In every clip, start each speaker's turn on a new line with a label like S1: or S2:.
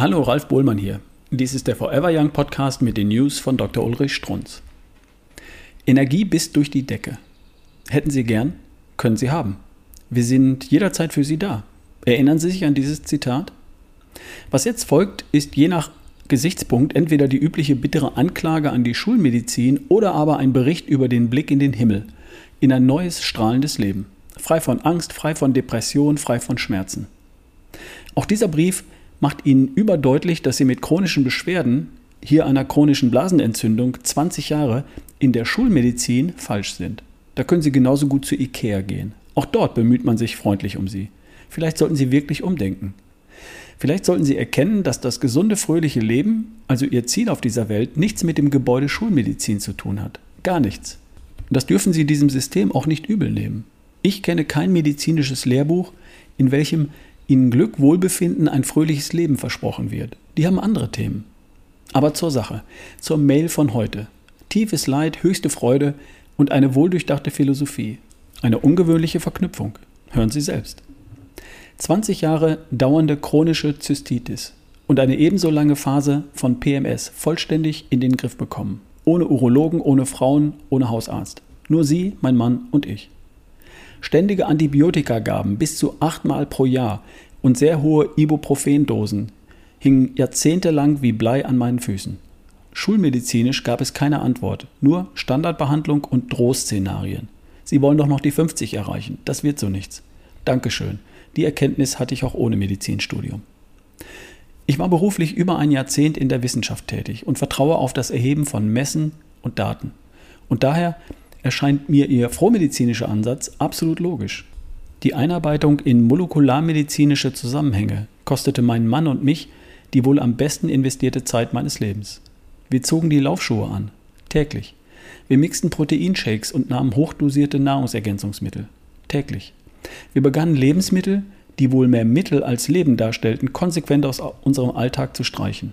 S1: Hallo, Ralf Bohlmann hier. Dies ist der Forever Young Podcast mit den News von Dr. Ulrich Strunz. Energie bis durch die Decke. Hätten Sie gern, können Sie haben. Wir sind jederzeit für Sie da. Erinnern Sie sich an dieses Zitat? Was jetzt folgt, ist je nach Gesichtspunkt entweder die übliche bittere Anklage an die Schulmedizin oder aber ein Bericht über den Blick in den Himmel, in ein neues, strahlendes Leben. Frei von Angst, frei von Depression, frei von Schmerzen. Auch dieser Brief macht ihnen überdeutlich, dass sie mit chronischen Beschwerden, hier einer chronischen Blasenentzündung, 20 Jahre in der Schulmedizin falsch sind. Da können sie genauso gut zu Ikea gehen. Auch dort bemüht man sich freundlich um sie. Vielleicht sollten sie wirklich umdenken. Vielleicht sollten sie erkennen, dass das gesunde, fröhliche Leben, also ihr Ziel auf dieser Welt, nichts mit dem Gebäude Schulmedizin zu tun hat. Gar nichts. Das dürfen sie diesem System auch nicht übel nehmen. Ich kenne kein medizinisches Lehrbuch, in welchem ihnen Glück, Wohlbefinden, ein fröhliches Leben versprochen wird. Die haben andere Themen. Aber zur Sache, zur Mail von heute. Tiefes Leid, höchste Freude und eine wohldurchdachte Philosophie. Eine ungewöhnliche Verknüpfung. Hören Sie selbst. 20 Jahre dauernde chronische Zystitis und eine ebenso lange Phase von PMS vollständig in den Griff bekommen. Ohne Urologen, ohne Frauen, ohne Hausarzt. Nur Sie, mein Mann und ich. Ständige Antibiotikagaben bis zu achtmal pro Jahr und sehr hohe Ibuprofendosen hingen jahrzehntelang wie Blei an meinen Füßen. Schulmedizinisch gab es keine Antwort, nur Standardbehandlung und Drohszenarien. Sie wollen doch noch die 50 erreichen, das wird so nichts. Dankeschön, die Erkenntnis hatte ich auch ohne Medizinstudium. Ich war beruflich über ein Jahrzehnt in der Wissenschaft tätig und vertraue auf das Erheben von Messen und Daten. Und daher erscheint mir Ihr frohmedizinischer Ansatz absolut logisch. Die Einarbeitung in molekularmedizinische Zusammenhänge kostete meinen Mann und mich die wohl am besten investierte Zeit meines Lebens. Wir zogen die Laufschuhe an, täglich. Wir mixten Proteinshakes und nahmen hochdosierte Nahrungsergänzungsmittel, täglich. Wir begannen Lebensmittel, die wohl mehr Mittel als Leben darstellten, konsequent aus unserem Alltag zu streichen.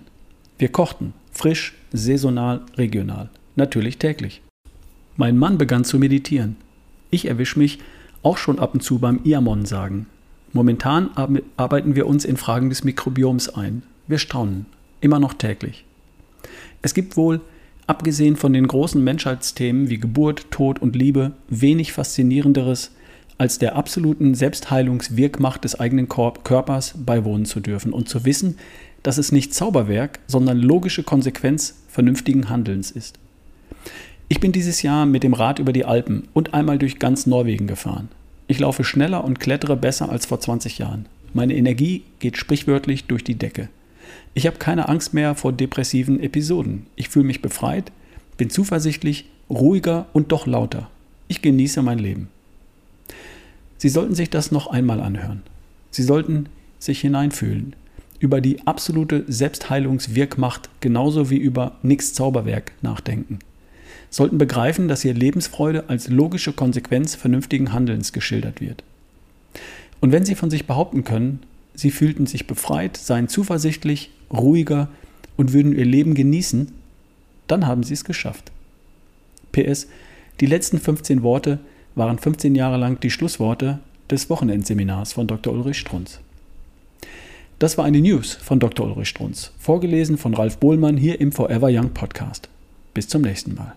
S1: Wir kochten, frisch, saisonal, regional, natürlich täglich. Mein Mann begann zu meditieren. Ich erwische mich auch schon ab und zu beim Iamon sagen. Momentan arbeiten wir uns in Fragen des Mikrobioms ein. Wir staunen, immer noch täglich. Es gibt wohl, abgesehen von den großen Menschheitsthemen wie Geburt, Tod und Liebe, wenig faszinierenderes, als der absoluten Selbstheilungswirkmacht des eigenen Körpers beiwohnen zu dürfen und zu wissen, dass es nicht Zauberwerk, sondern logische Konsequenz vernünftigen Handelns ist. Ich bin dieses Jahr mit dem Rad über die Alpen und einmal durch ganz Norwegen gefahren. Ich laufe schneller und klettere besser als vor 20 Jahren. Meine Energie geht sprichwörtlich durch die Decke. Ich habe keine Angst mehr vor depressiven Episoden. Ich fühle mich befreit, bin zuversichtlich, ruhiger und doch lauter. Ich genieße mein Leben. Sie sollten sich das noch einmal anhören. Sie sollten sich hineinfühlen über die absolute Selbstheilungswirkmacht genauso wie über nix Zauberwerk nachdenken sollten begreifen, dass hier Lebensfreude als logische Konsequenz vernünftigen Handelns geschildert wird. Und wenn sie von sich behaupten können, sie fühlten sich befreit, seien zuversichtlich, ruhiger und würden ihr Leben genießen, dann haben sie es geschafft. PS, die letzten 15 Worte waren 15 Jahre lang die Schlussworte des Wochenendseminars von Dr. Ulrich Strunz. Das war eine News von Dr. Ulrich Strunz, vorgelesen von Ralf Bohlmann hier im Forever Young Podcast. Bis zum nächsten Mal.